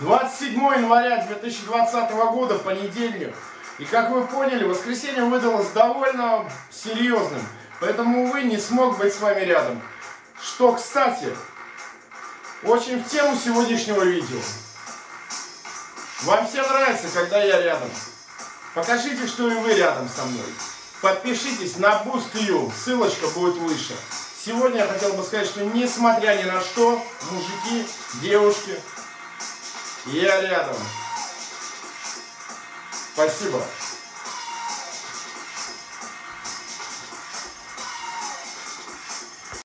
27 января 2020 года, понедельник. И как вы поняли, воскресенье выдалось довольно серьезным. Поэтому, увы, не смог быть с вами рядом. Что, кстати, очень в тему сегодняшнего видео. Вам всем нравится, когда я рядом. Покажите, что и вы рядом со мной. Подпишитесь на BoostU, ссылочка будет выше. Сегодня я хотел бы сказать, что несмотря ни на что, мужики, девушки, я рядом. Спасибо.